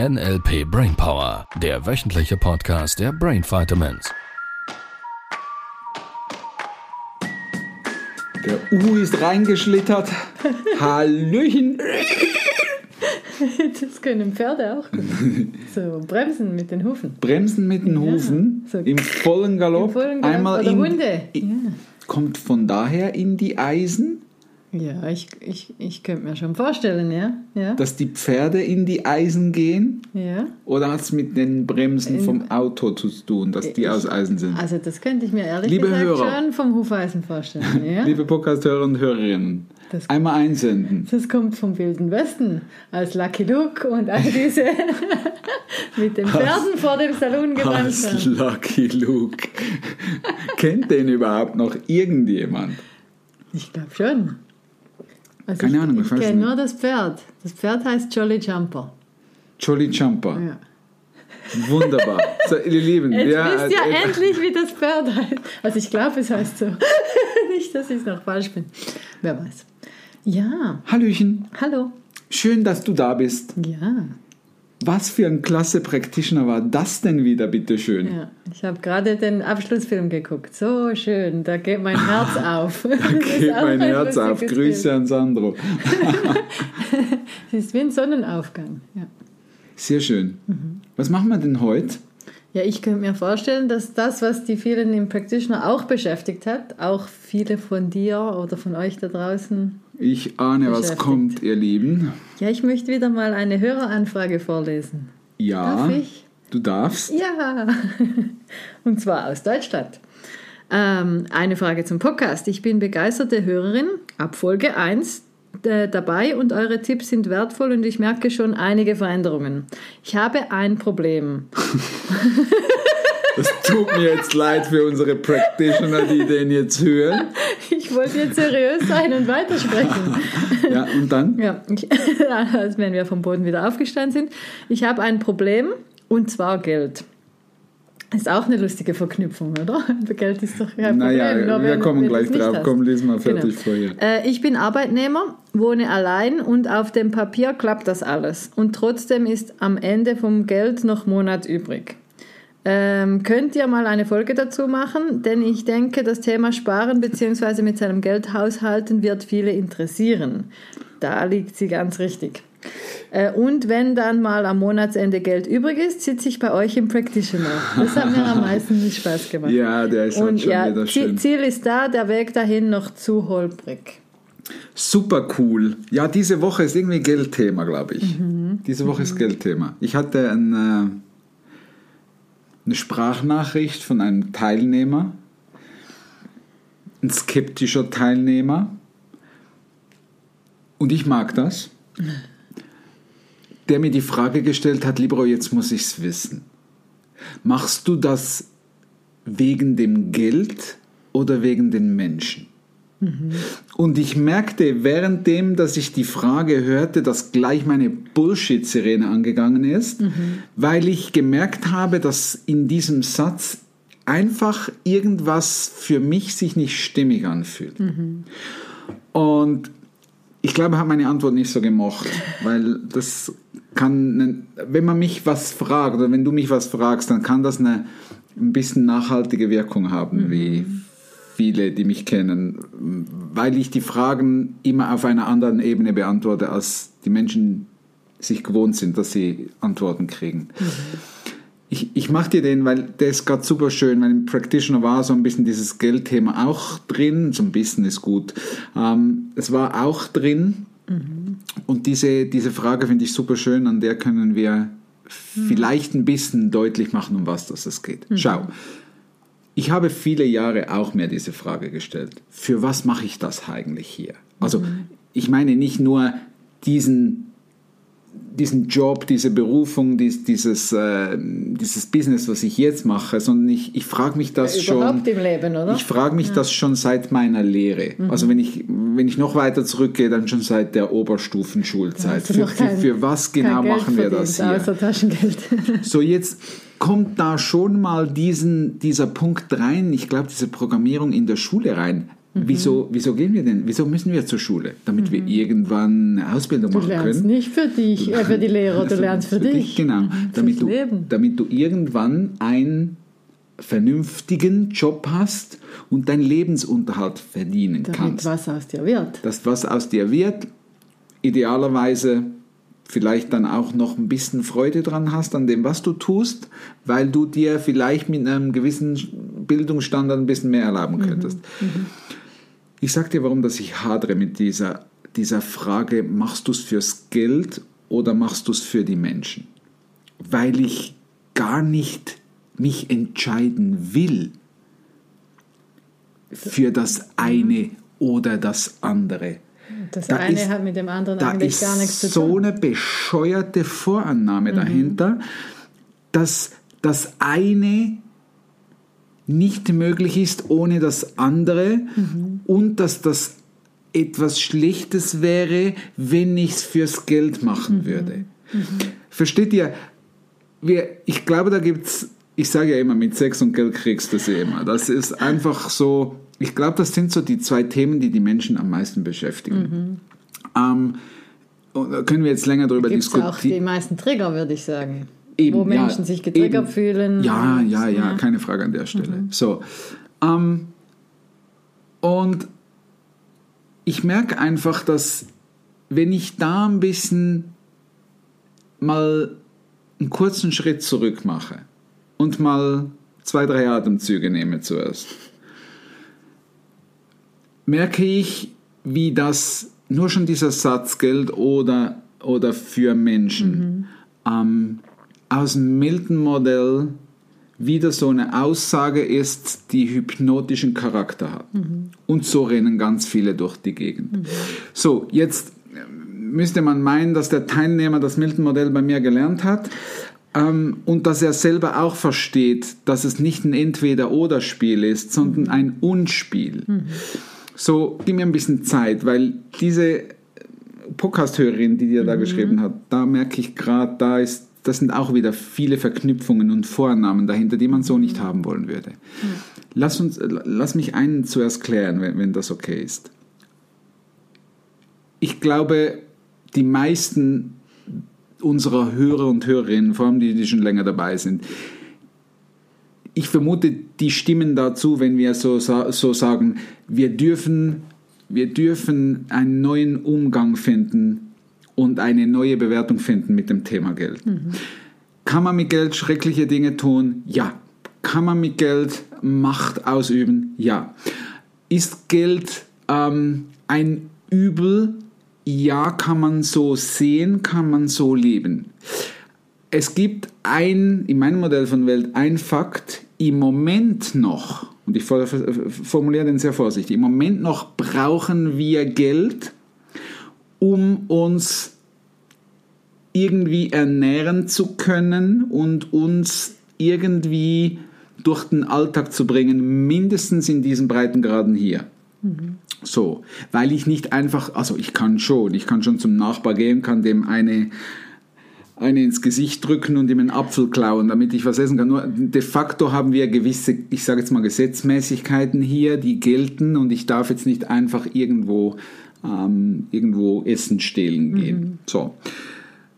NLP Brainpower, der wöchentliche Podcast der Brain Vitamins. Der Uhu ist reingeschlittert. Hallöchen. Das können Pferde auch. gut. So bremsen mit den Hufen. Bremsen mit den Ja, Hufen so im vollen Galopp. Im vollen Galopp Einmal oder in, Hunde. in- Kommt von daher in die Eisen, Ja, ich, ich, ich könnte mir schon vorstellen, ja. Ja. dass die Pferde in die Eisen gehen? ja. Oder hat es mit den Bremsen In- vom Auto zu tun, dass die Ich- aus Eisen sind? Also das könnte ich mir ehrlich Liebe gesagt Hörer. schon vom Hufeisen vorstellen. Ja. Liebe Podcast-Hörer und Hörerinnen, Das- einmal einsenden. Das kommt vom Wilden Westen, als Lucky Luke und all diese mit den Pferden vor dem Salon Was haben. Lucky Luke. Kennt den überhaupt noch irgendjemand? Ich glaube schon. Also Keine ich, Ahnung, ich ich weiß kenne nur das Pferd. Das Pferd heißt Jolly Jumper. Jolly Jumper. Ja. Wunderbar. So, ihr Lieben, Jetzt wir, wisst ihr äh, endlich, wie das Pferd heißt. Also ich glaube, es heißt so. Nicht, dass ich es noch falsch bin. Wer weiß. Ja, Hallöchen, hallo. schön, dass du da bist. Ja, Was für ein klasse Practitioner war das denn wieder, bitteschön? ja. Ich habe gerade den Abschlussfilm geguckt. So schön, da geht mein Herz auf. Da geht mein Herz auf. Grüße an Sandro. Es ist wie ein Sonnenaufgang. Ja. Sehr schön. Mhm. Was machen wir denn heute? Ja, ich könnte mir vorstellen, dass das, was die vielen im Practitioner auch beschäftigt hat, auch viele von dir oder von euch da draußen. Ich ahne, was kommt, ihr Lieben. Ja, ich möchte wieder mal eine Höreranfrage vorlesen. Ja, Darf ich? du darfst. Ja, und zwar aus Deutschland. Ähm, eine Frage zum Podcast. Ich bin begeisterte Hörerin ab Folge 1 äh, dabei und eure Tipps sind wertvoll und ich merke schon einige Veränderungen. Ich habe ein Problem. Tut mir jetzt leid für unsere Practitioner, die den jetzt hören. Ich wollte jetzt seriös sein und weitersprechen. Ja, und dann? Ja, ich, als wenn wir vom Boden wieder aufgestanden sind. Ich habe ein Problem und zwar Geld. Ist auch eine lustige Verknüpfung, oder? Geld ist doch kein Problem. Naja, wir kommen gleich drauf. Komm, lies mal fertig Genau. vorher. Äh, ich bin Arbeitnehmer, wohne allein und auf dem Papier klappt das alles. Und trotzdem ist am Ende vom Geld noch Monat übrig. Ähm, könnt ihr mal eine Folge dazu machen? Denn ich denke, das Thema Sparen bzw. mit seinem Geld haushalten wird viele interessieren. Da liegt sie ganz richtig. Äh, und wenn dann mal am Monatsende Geld übrig ist, sitze ich bei euch im Practitioner. Das hat mir am meisten Spaß gemacht. Ja, der ist halt Und schon ja, wieder Ziel, schön. Ziel ist da, der Weg dahin noch zu holprig. Super cool. Ja, diese Woche ist irgendwie Geldthema, glaube ich. Diese Woche ist Geldthema. Ich hatte ein, äh, eine Sprachnachricht von einem Teilnehmer, ein skeptischer Teilnehmer. Und ich mag das. Der mir die Frage gestellt hat, Libro, jetzt muss ich es wissen. Machst du das wegen dem Geld oder wegen den Menschen? Und ich merkte währenddem, dass ich die Frage hörte, dass gleich meine Bullshit-Sirene angegangen ist, weil ich gemerkt habe, dass in diesem Satz einfach irgendwas für mich sich nicht stimmig anfühlt. Und ich glaube, er hat meine Antwort nicht so gemocht, weil das kann, wenn man mich was fragt oder wenn du mich was fragst, dann kann das eine ein bisschen nachhaltige Wirkung haben, wie viele, die mich kennen, weil ich die Fragen immer auf einer anderen Ebene beantworte, als die Menschen sich gewohnt sind, dass sie Antworten kriegen. Ich, ich mache dir den, weil der ist gerade super schön, weil im Practitioner war so ein bisschen dieses Geldthema auch drin, so ein bisschen ist gut. Ähm, es war auch drin und diese, diese Frage finde ich super schön, an der können wir vielleicht ein bisschen deutlich machen, um was das es geht. Schau, ich habe viele Jahre auch mir diese Frage gestellt. Für was mache ich das eigentlich hier? Also ich meine nicht nur diesen, diesen Job, diese Berufung, dies, dieses, äh, dieses Business, was ich jetzt mache, sondern ich, ich frage mich das schon. Überhaupt im Leben, oder? Ich frage mich das schon seit meiner Lehre. Mhm. Also wenn ich, wenn ich noch weiter zurückgehe, dann schon seit der Oberstufenschulzeit. Du Für, für, für was genau machen wir das hier? Außer Taschengeld. So, jetzt kommt da schon mal diesen, dieser Punkt rein, ich glaube, diese Programmierung in der Schule rein. Wieso, wieso gehen wir denn? Wieso müssen wir zur Schule? Damit wir irgendwann eine Ausbildung Du machen lernst können. nicht für dich, äh, für die Lehrer, du lernst für dich. Genau. Damit du, Leben. damit du irgendwann einen vernünftigen Job hast und deinen Lebensunterhalt verdienen Damit kannst. was aus dir wird. Dass was aus dir wird, idealerweise vielleicht dann auch noch ein bisschen Freude dran hast an dem, was du tust, weil du dir vielleicht mit einem gewissen Bildungsstandard ein bisschen mehr erlauben könntest. Ich sag dir, warum dass ich hadere mit dieser, dieser Frage, machst du es fürs Geld oder machst du es für die Menschen? Weil ich gar nicht mich entscheiden will für das eine oder das andere. Das Da eine ist- hat mit dem anderen eigentlich gar nichts zu so tun. eine bescheuerte Vorannahme dahinter, dass das eine nicht möglich ist ohne das andere und dass das etwas Schlechtes wäre, wenn ich es fürs Geld machen würde. Versteht ihr? Wir, ich glaube, da gibt es, ich sage ja immer, mit Sex und Geld kriegst du sie immer. Das ist einfach so, ich glaube, das sind so die zwei Themen, die die Menschen am meisten beschäftigen. Ähm, und da können wir jetzt länger darüber es auch die diskutieren. meisten Trigger, würde ich sagen. Eben, wo Menschen ja, sich getriggert eben. fühlen. Ja, Und, ja, ja, keine Frage an der Stelle. So. Ähm, und ich merke einfach, dass wenn ich da ein bisschen mal einen kurzen Schritt zurück mache und mal zwei, drei Atemzüge nehme zuerst, merke ich, wie das nur schon dieser Satz Geld oder, oder für Menschen ähm, aus dem Milton-Modell wieder so eine Aussage ist, die hypnotischen Charakter hat. Und so rennen ganz viele durch die Gegend. So, jetzt ähm, müsste man meinen, dass der Teilnehmer das Milton-Modell bei mir gelernt hat ähm, und dass er selber auch versteht, dass es nicht ein Entweder-Oder-Spiel ist, sondern ein Unspiel. So, gib mir ein bisschen Zeit, weil diese Podcast-Hörerin, die dir da geschrieben hat, da merke ich gerade, da ist, das sind auch wieder viele Verknüpfungen und Vornamen dahinter, die man so nicht haben wollen würde. Lass, uns, lass mich einen zuerst klären, wenn, wenn das okay ist. Ich glaube, die meisten unserer Hörer und Hörerinnen, vor allem die, die schon länger dabei sind, ich vermute, die stimmen dazu, wenn wir so, so sagen, wir dürfen, wir dürfen einen neuen Umgang finden und eine neue Bewertung finden mit dem Thema Geld. Kann man mit Geld schreckliche Dinge tun? Ja. Kann man mit Geld Macht ausüben? Ja. Ist Geld ähm, ein Übel? Ja, kann man so sehen, kann man so leben. Es gibt ein, in meinem Modell von Welt, ein Fakt, im Moment noch, und ich for- formuliere den sehr vorsichtig, im Moment noch brauchen wir Geld, um uns irgendwie ernähren zu können und uns irgendwie durch den Alltag zu bringen, mindestens in diesen Breitengraden hier. So, weil ich nicht einfach, also ich kann schon, ich kann schon zum Nachbar gehen, kann dem eine, eine ins Gesicht drücken und ihm einen Apfel klauen, damit ich was essen kann. Nur de facto haben wir gewisse, ich sage jetzt mal Gesetzmäßigkeiten hier, die gelten und ich darf jetzt nicht einfach irgendwo, ähm, irgendwo Essen stehlen gehen. So.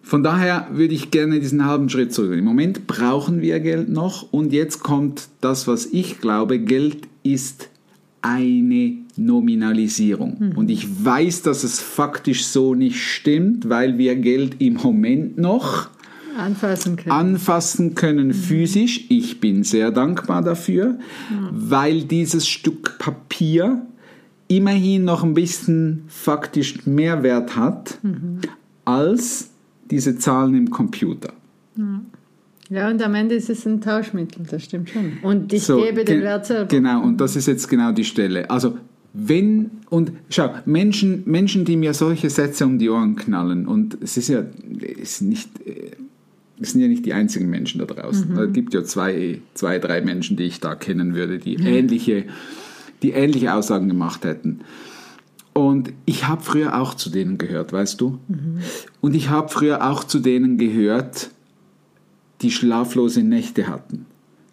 Von daher würde ich gerne diesen halben Schritt zurück. Im Moment brauchen wir Geld noch und jetzt kommt das, was ich glaube, Geld ist eine Nominalisierung. Und ich weiß, dass es faktisch so nicht stimmt, weil wir Geld im Moment noch Anfassen können. anfassen können physisch. Ich bin sehr dankbar dafür, weil dieses Stück Papier immerhin noch ein bisschen faktisch mehr Wert hat als diese Zahlen im Computer. ja, und am Ende ist es ein Tauschmittel, das stimmt schon. Und ich So, gebe den Wert selber. Genau, und das ist jetzt genau die Stelle. Also wenn, und schau, Menschen, Menschen, die mir solche Sätze um die Ohren knallen, und es ist ja ist nicht, äh, es sind ja nicht die einzigen Menschen da draußen. Es gibt ja zwei, zwei, drei Menschen, die ich da kennen würde, die ähnliche, die ähnliche Aussagen gemacht hätten. Und ich habe früher auch zu denen gehört, weißt du? Und ich habe früher auch zu denen gehört, die schlaflose Nächte hatten,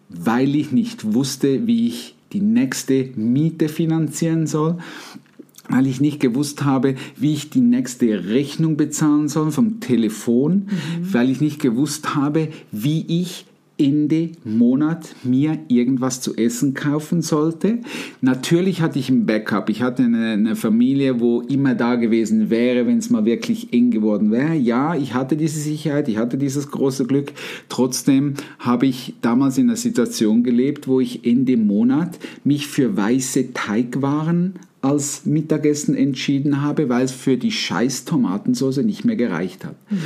weil ich nicht wusste, wie ich die nächste Miete finanzieren soll, weil ich nicht gewusst habe, wie ich die nächste Rechnung bezahlen soll vom Telefon, mhm. weil ich nicht gewusst habe, wie ich Ende Monat mir irgendwas zu essen kaufen sollte. Natürlich hatte ich ein Backup. Ich hatte eine, Familie, wo immer da gewesen wäre, wenn es mal wirklich eng geworden wäre. Ja, ich hatte diese Sicherheit, ich hatte dieses große Glück. Trotzdem habe ich damals in einer Situation gelebt, wo ich Ende Monat mich für weiße Teigwaren als Mittagessen entschieden habe, weil es für die scheiß Tomatensauce nicht mehr gereicht hat. Mhm.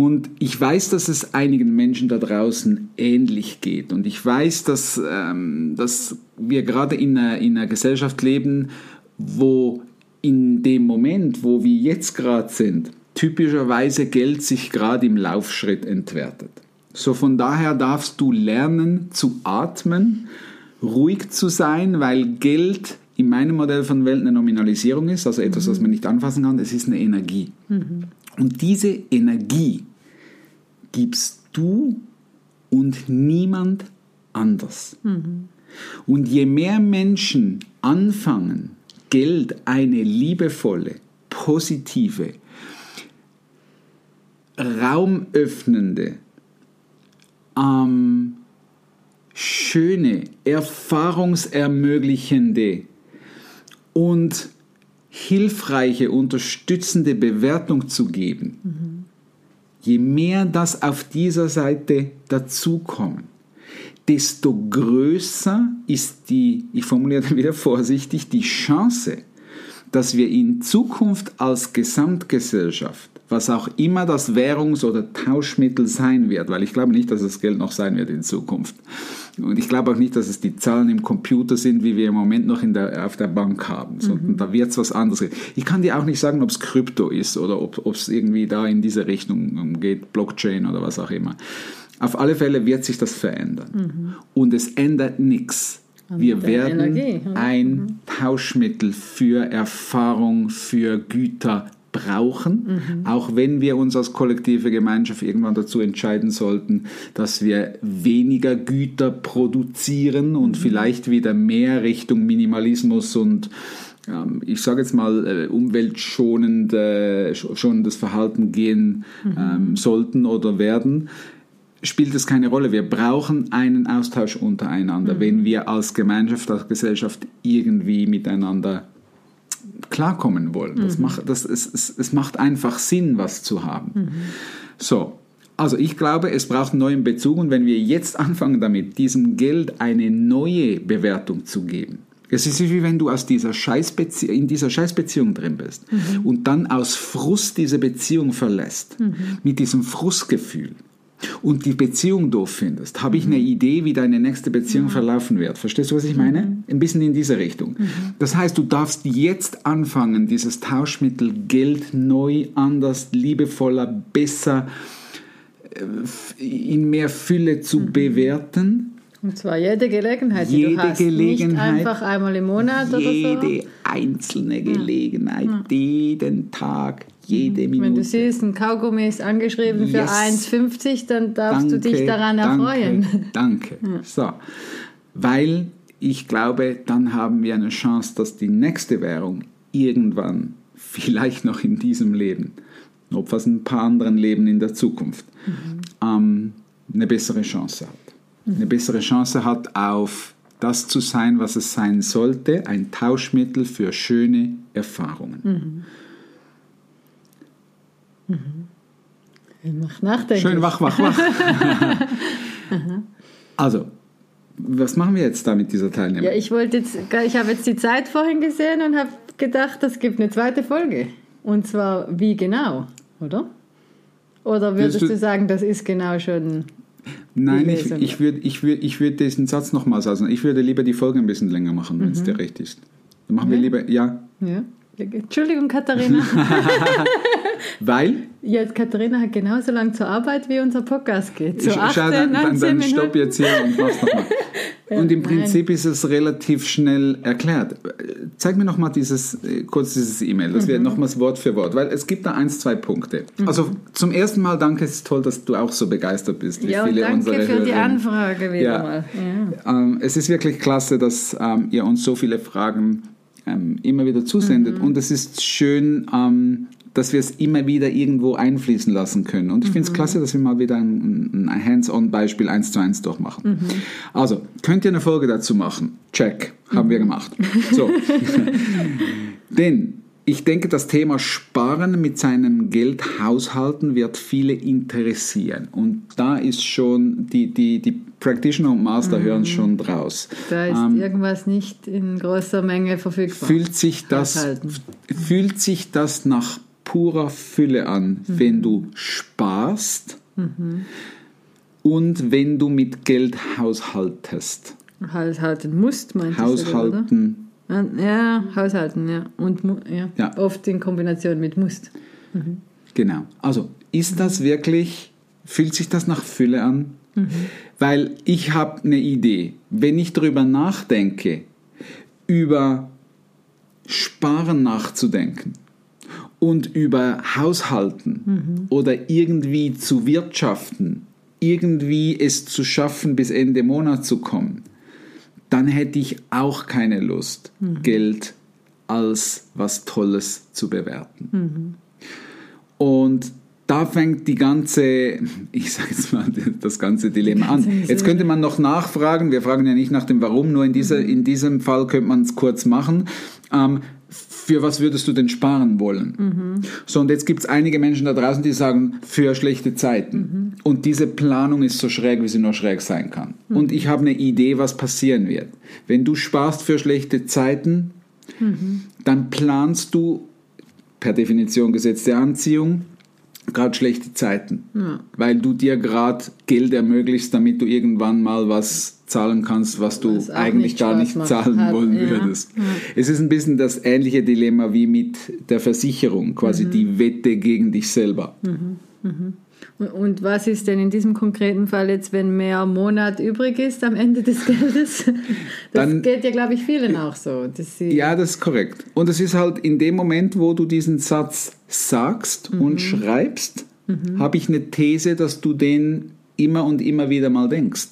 Und ich weiß, dass es einigen Menschen da draußen ähnlich geht. Und ich weiß, dass, ähm, dass wir gerade in einer, in einer Gesellschaft leben, wo in dem Moment, wo wir jetzt gerade sind, typischerweise Geld sich gerade im Laufschritt entwertet. So von daher darfst du lernen zu atmen, ruhig zu sein, weil Geld in meinem Modell von Welt eine Nominalisierung ist, also etwas, mhm. was man nicht anfassen kann, es ist eine Energie. Mhm. Und diese Energie gibst du und niemand anders. Mhm. Und je mehr Menschen anfangen, Geld eine liebevolle, positive, raumöffnende, ähm, schöne, erfahrungsermöglichende und hilfreiche, unterstützende Bewertung zu geben, mhm je mehr das auf dieser Seite dazukommen, desto größer ist die, ich formuliere wieder vorsichtig, die Chance, dass wir in Zukunft als Gesamtgesellschaft, was auch immer das Währungs- oder Tauschmittel sein wird, weil ich glaube nicht, dass das Geld noch sein wird in Zukunft. Und ich glaube auch nicht, dass es die Zahlen im Computer sind, wie wir im Moment noch in der, auf der Bank haben, sondern mhm. da wird es was anderes. Ich kann dir auch nicht sagen, ob es Krypto ist oder ob es irgendwie da in diese Richtung geht, Blockchain oder was auch immer. Auf alle Fälle wird sich das verändern. Mhm. Und es ändert nichts wir werden Energie, ein mhm. Tauschmittel für Erfahrung, für Güter brauchen, mhm. auch wenn wir uns als kollektive Gemeinschaft irgendwann dazu entscheiden sollten, dass wir weniger Güter produzieren und mhm. vielleicht wieder mehr Richtung Minimalismus und ähm, ich sage jetzt mal, äh, umweltschonendes Verhalten gehen mhm. ähm, sollten oder werden spielt es keine Rolle. Wir brauchen einen Austausch untereinander, mhm. wenn wir als Gemeinschaft, als Gesellschaft irgendwie miteinander klarkommen wollen. Das mhm. macht, das, es, es, es macht einfach Sinn, was zu haben. Mhm. So, also ich glaube, es braucht einen neuen Bezug und wenn wir jetzt anfangen damit, diesem Geld eine neue Bewertung zu geben, es ist wie wenn du aus dieser Scheißbezie in dieser Scheißbeziehung drin bist mhm. und dann aus Frust diese Beziehung verlässt, mhm. mit diesem Frustgefühl und die Beziehung doof findest, habe ich eine Idee, wie deine nächste Beziehung mhm. verlaufen wird. Verstehst du, was ich meine? Mhm. Ein bisschen in diese Richtung. Mhm. Das heißt, du darfst jetzt anfangen, dieses Tauschmittel Geld neu, anders, liebevoller, besser, äh, in mehr Fülle zu mhm. bewerten. Und zwar jede Gelegenheit, die jede du hast. Gelegenheit, Nicht einfach einmal im Monat oder so. Jede einzelne Gelegenheit, ja. jeden Tag, jede Minute. Wenn du siehst, ein Kaugummi ist angeschrieben yes. für 1,50, dann darfst danke, du dich daran erfreuen. Danke. Ja. So. Weil ich glaube, dann haben wir eine Chance, dass die nächste Währung irgendwann, vielleicht noch in diesem Leben, ob fast ein paar anderen Leben in der Zukunft, mhm. ähm, eine bessere Chance hat. Mhm. Eine bessere Chance hat auf das zu sein, was es sein sollte, ein Tauschmittel für schöne Erfahrungen. Mhm. Mhm. Mach nachdenken. Schön wach, wach, wach. also, was machen wir jetzt da mit dieser Teilnehmer? Ja, ich wollte jetzt, ich habe jetzt die Zeit vorhin gesehen und habe gedacht, es gibt eine zweite Folge. Und zwar wie genau, oder? Oder würdest du, du, sagen, das ist genau schon. Nein, ich, ich würde ich würd, ich würd diesen Satz nochmal sagen. Ich würde lieber die Folge ein bisschen länger machen, wenn es mhm. dir recht ist. Dann machen ja. wir lieber, ja. Ja. Entschuldigung, Katharina. Weil? Jetzt, Katharina hat genauso lange zur Arbeit, wie unser Podcast geht. Zu 18, Schau, dann, dann, dann stopp jetzt hier und mach's nochmal. Und im nein. Prinzip ist es relativ schnell erklärt. Zeig mir nochmal dieses, äh, kurz dieses E-Mail, das Mhm. wäre nochmals Wort für Wort, weil es gibt da eins, zwei Punkte. Also zum ersten Mal danke, es ist toll, dass du auch so begeistert bist, wie Ja, viele danke unserer für die Hörerinnen. Anfrage wieder Ja. mal. Ja. Ähm, es ist wirklich klasse, dass ähm, ihr uns so viele Fragen ähm, immer wieder zusendet. Mhm. Und es ist schön, ähm, dass wir es immer wieder irgendwo einfließen lassen können. Und ich Mhm. finde es klasse, dass wir mal wieder ein, ein Hands-on-Beispiel eins zu eins durchmachen. Mhm. Also, könnt ihr eine Folge dazu machen? Check, haben wir Mhm. gemacht. So. Denn ich denke, das Thema Sparen mit seinem Geld haushalten wird viele interessieren. Und da ist schon, die, die, die Practitioner und Master hören schon draus. Da ist Ähm, irgendwas nicht in großer Menge verfügbar. fühlt sich das, Haushalten. fühlt sich das nach purer Fülle an, wenn du sparst und wenn du mit Geld haushaltest. Haushalten musst, meinst du? Haushalten. Oder? Ja, haushalten, ja. Und ja. Ja. oft in Kombination mit musst. Genau. Also ist das wirklich, fühlt sich das nach Fülle an? Weil ich habe eine Idee. Wenn ich darüber nachdenke, über Sparen nachzudenken und über Haushalten oder irgendwie zu wirtschaften, irgendwie es zu schaffen, bis Ende Monat zu kommen, dann hätte ich auch keine Lust, Geld als was Tolles zu bewerten. Und da fängt die ganze, ich sage jetzt mal, das ganze Dilemma an. Jetzt könnte man noch nachfragen, wir fragen ja nicht nach dem Warum, nur in, dieser, in diesem Fall könnte man es kurz machen. Ähm, für was würdest du denn sparen wollen? So, und jetzt gibt es einige Menschen da draußen, die sagen, für schlechte Zeiten. Und diese Planung ist so schräg, wie sie nur schräg sein kann. Und ich habe eine Idee, was passieren wird. Wenn du sparst für schlechte Zeiten, dann planst du per Definition Gesetz der Anziehung gerade schlechte Zeiten, weil du dir gerade Geld ermöglichst, damit du irgendwann mal was zahlen kannst, was du Was eigentlich nicht gar nicht zahlen Hat- wollen ja. würdest. Es ist ein bisschen das ähnliche Dilemma wie mit der Versicherung, quasi Mhm. die Wette gegen dich selber. Und- Und was ist denn in diesem konkreten Fall jetzt, wenn mehr Monat übrig ist am Ende des Geldes? Das Dann- geht ja, glaube ich, vielen auch so. Ja, das ist korrekt. Und es ist halt in dem Moment, wo du diesen Satz sagst Mhm. und schreibst, habe ich eine These, dass du den immer und immer wieder mal denkst.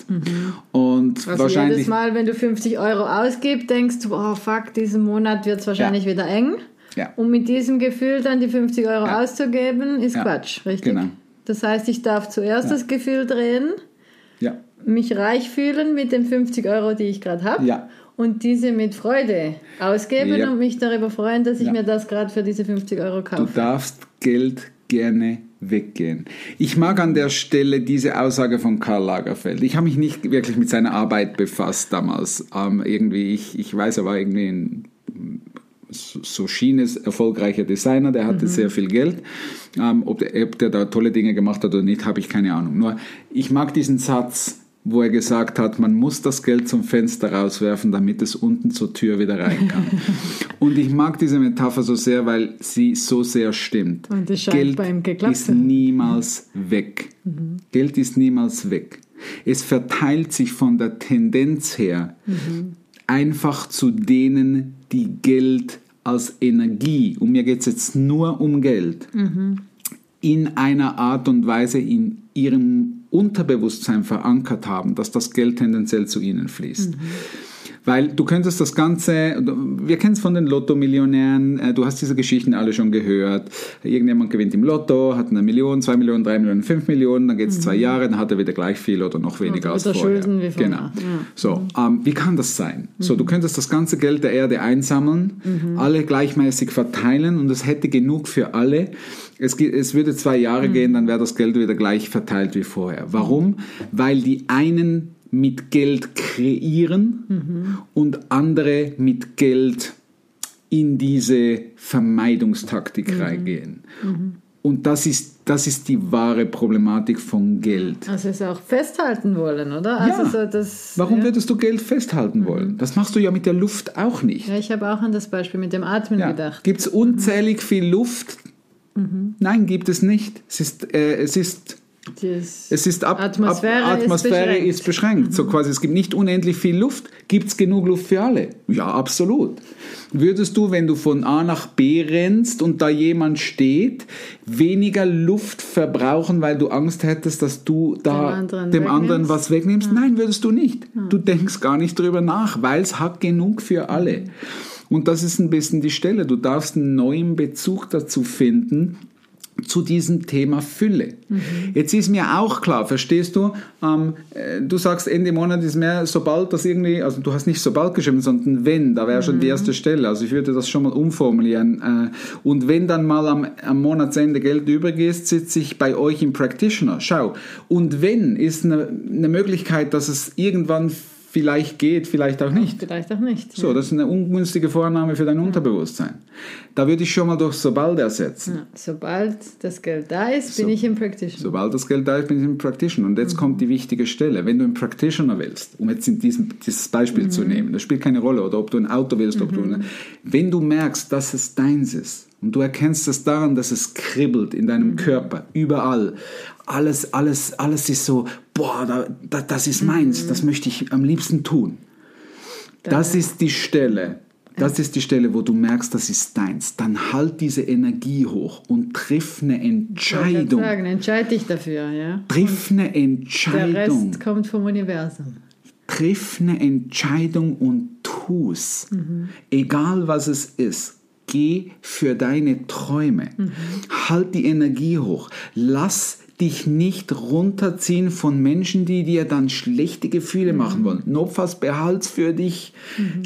Und Also wahrscheinlich jedes Mal, wenn du 50 Euro ausgibst, denkst du, oh fuck, diesen Monat wird es wahrscheinlich Ja. wieder eng. Ja. Und mit diesem Gefühl dann die 50 Euro Ja. auszugeben, ist. Quatsch, richtig? Genau. Das heißt, ich darf zuerst das Gefühl drehen, ja, mich reich fühlen mit den 50 Euro, die ich gerade habe. Ja. Und diese mit Freude ausgeben Ja. und mich darüber freuen, dass ich Ja. mir das gerade für diese 50 Euro du kaufe. darfst Geld gerne weggehen. Ich mag an der Stelle diese Aussage von Karl Lagerfeld. Ich habe mich nicht wirklich mit seiner Arbeit befasst damals. Ähm, irgendwie, ich, ich weiß, er war irgendwie ein so schien es, erfolgreicher Designer, der hatte sehr viel Geld. Ähm, ob, der, ob der da tolle Dinge gemacht hat oder nicht, habe ich keine Ahnung. Nur, ich mag diesen Satz, wo er gesagt hat, man muss das Geld zum Fenster rauswerfen, damit es unten zur Tür wieder rein kann. Und ich mag diese Metapher so sehr, weil sie so sehr stimmt. Und es scheint Geld bei ihm geklappt ist niemals weg. Geld ist niemals weg. Es verteilt sich von der Tendenz her einfach zu denen, die Geld als Energie, und mir geht es jetzt nur um Geld, in einer Art und Weise in ihrem Unterbewusstsein verankert haben, dass das Geld tendenziell zu ihnen fließt. Weil du könntest das Ganze, wir kennen es von den Lotto-Millionären, äh, du hast diese Geschichten alle schon gehört. Irgendjemand gewinnt im Lotto, hat eine Million, zwei Millionen, drei Millionen, fünf Millionen, dann geht es zwei Jahre, dann hat er wieder gleich viel oder noch weniger Oder als vorher. Schulden wie vorher. Genau. Ja. So, ähm, wie kann das sein? So, du könntest das ganze Geld der Erde einsammeln, alle gleichmäßig verteilen und es hätte genug für alle. Es, es würde zwei Jahre gehen, dann wäre das Geld wieder gleich verteilt wie vorher. Warum? Weil die einen mit Geld kreieren und andere mit Geld in diese Vermeidungstaktik reingehen. Und das ist, das ist die wahre Problematik von Geld. Also es auch festhalten wollen, oder? Also Ja. so das, Warum ja. würdest du Geld festhalten wollen? Das machst du ja mit der Luft auch nicht. ja, ich habe auch an das Beispiel mit dem Atmen Ja. gedacht. Gibt es unzählig viel Luft? Nein, gibt es nicht. Es ist, äh, es ist Das Es ist ab, Atmosphäre, ab, Atmosphäre ist beschränkt. Mhm. ist beschränkt. So quasi, es gibt nicht unendlich viel Luft. Gibt es genug Luft für alle? Ja, absolut. Würdest du, wenn du von A nach B rennst und da jemand steht, weniger Luft verbrauchen, weil du Angst hättest, dass du da Dem anderen dem anderen was wegnimmst? Nein, würdest du nicht. Du denkst gar nicht drüber nach, weil es hat genug für Mhm. alle. Und das ist ein bisschen die Stelle. Du darfst einen neuen Bezug dazu finden, zu diesem Thema Fülle. Mhm. Jetzt ist mir auch klar, verstehst du, ähm, äh, du sagst Ende Monat ist mehr, sobald das irgendwie, also du hast nicht sobald geschrieben, sondern wenn, da wäre schon Mhm. die erste Stelle, also ich würde das schon mal umformulieren. Äh, und wenn dann mal am, am Monatsende Geld übrig ist, sitze ich bei euch im Practitioner. Schau, und wenn ist eine, eine Möglichkeit, dass es irgendwann vielleicht geht, vielleicht auch nicht. Vielleicht auch nicht. So, das ist eine ungünstige Vorname für dein Unterbewusstsein. Da würde ich schon mal durch sobald ersetzen. Ja, Sobald das Geld da ist, bin So. ich im Practitioner. Sobald das Geld da ist, bin ich im Practitioner. Und jetzt kommt die wichtige Stelle. Wenn du einen Practitioner willst, um jetzt in diesem, dieses Beispiel zu nehmen, das spielt keine Rolle, oder ob du ein Auto willst, ob du eine, wenn du merkst, dass es deins ist, und du erkennst es daran, dass es kribbelt in deinem Körper, überall, alles, alles, alles ist so, boah, da, da, das ist meins, das möchte ich am liebsten tun. Das ist die Stelle. Das ist die Stelle, wo du merkst, das ist deins. Dann halt diese Energie hoch und triff eine Ich Entscheidung. sagen, entscheide dich dafür, ja. Triff eine Der Entscheidung. Rest kommt vom Universum. Triff eine Entscheidung und tu's. Egal was es ist. Geh für deine Träume. Halt die Energie hoch. Lass dich nicht runterziehen von Menschen, die dir dann schlechte Gefühle machen wollen. Notfalls behalt's für dich.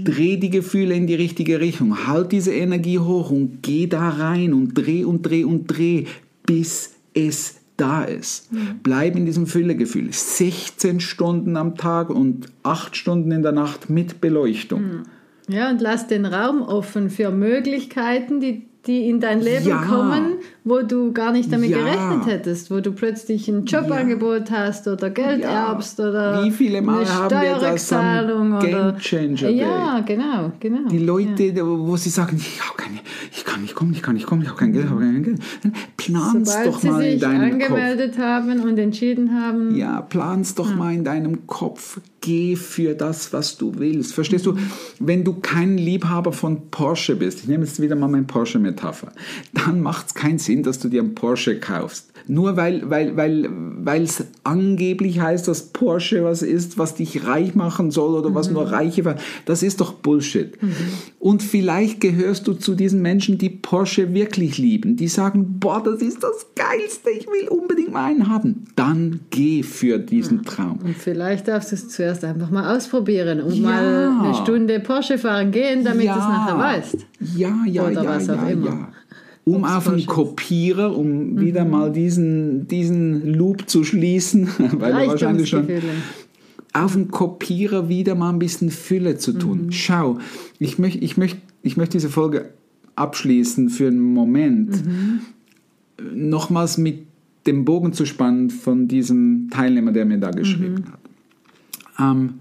Dreh die Gefühle in die richtige Richtung. Halt diese Energie hoch und geh da rein und dreh und dreh und dreh, bis es da ist. Bleib in diesem Füllegefühl. 16 Stunden am Tag und 8 Stunden in der Nacht mit Beleuchtung. Ja, und lass den Raum offen für Möglichkeiten, die, die in dein Leben Ja. kommen, wo du gar nicht damit Ja. gerechnet hättest, wo du plötzlich ein Jobangebot hast oder Geld Ja. erbst oder Wie viele Mal eine haben wir das am Steuerrückzahlung oder Ja, genau, genau. Die Leute, wo sie sagen, ich, keine, ich kann nicht kommen, ich kann nicht kommen, ich habe kein Geld, ich habe kein Geld. Plan's Sobald doch mal in deinem Kopf. angemeldet haben und entschieden haben, Ja, plan's doch mal in deinem Kopf. Geh für das, was du willst. Verstehst du? Wenn du kein Liebhaber von Porsche bist, ich nehme jetzt wieder mal meine Porsche-Metapher, dann macht es keinen Sinn, dass du dir einen Porsche kaufst. Nur weil weil weil weil es angeblich heißt, dass Porsche was ist, was dich reich machen soll oder was nur Reiche ver- Das ist doch Bullshit. Und vielleicht gehörst du zu diesen Menschen, die Porsche wirklich lieben, die sagen, boah, das ist das Geilste, ich will unbedingt mal einen haben. Dann geh für diesen Traum. und vielleicht darfst du es zuerst einfach mal ausprobieren und Ja. mal eine Stunde Porsche fahren gehen, damit du es nachher weißt. Ja, ja, Oder ja, was auch ja, Um auf. Mhm. Kopierer, um wieder mal diesen, diesen Loop zu schließen, weil er wahrscheinlich schon auf den Kopierer wieder mal ein bisschen Fülle zu tun. Mhm. Schau, ich möchte ich möcht, ich möcht diese Folge abschließen für einen Moment. Mhm. Nochmals mit dem Bogen zu spannen von diesem Teilnehmer, der mir da geschrieben Mhm. hat. Ähm,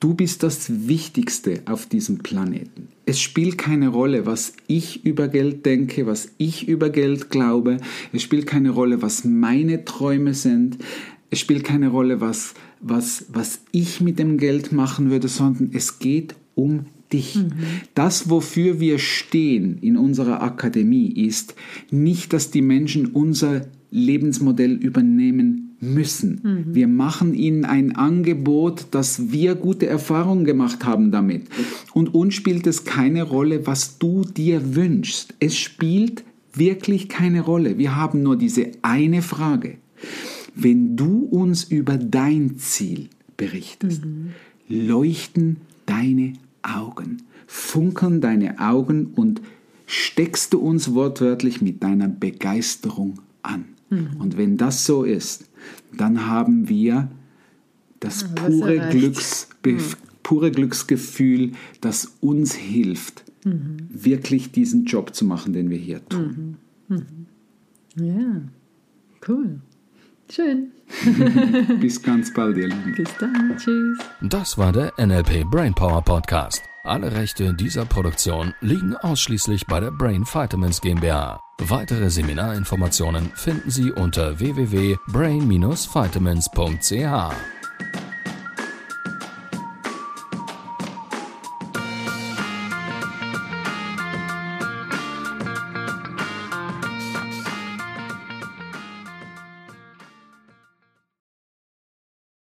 du bist das Wichtigste auf diesem Planeten. Es spielt keine Rolle, was ich über Geld denke, was ich über Geld glaube. Es spielt keine Rolle, was meine Träume sind. Es spielt keine Rolle, was, was, was ich mit dem Geld machen würde, sondern es geht um dich. Das, wofür wir stehen in unserer Akademie, ist nicht, dass die Menschen unser Lebensmodell übernehmen müssen. Wir machen ihnen ein Angebot, dass wir gute Erfahrungen gemacht haben damit. Und uns spielt es keine Rolle, was du dir wünschst. Es spielt wirklich keine Rolle. Wir haben nur diese eine Frage. Wenn du uns über dein Ziel berichtest, leuchten deine Augen, funkeln deine Augen und steckst du uns wortwörtlich mit deiner Begeisterung an. Und wenn das so ist, dann haben wir das was pure, erreicht. Glücks, pure Glücksgefühl, das uns hilft, wirklich diesen Job zu machen, den wir hier tun. Ja, cool. Schön. Bis ganz bald, ihr Lieben. Bis dann. Tschüss. Das war der NLP Brainpower Podcast. Alle Rechte dieser Produktion liegen ausschließlich bei der Brain Vitamins GmbH. Weitere Seminarinformationen finden Sie unter www.brain-vitamins.ch.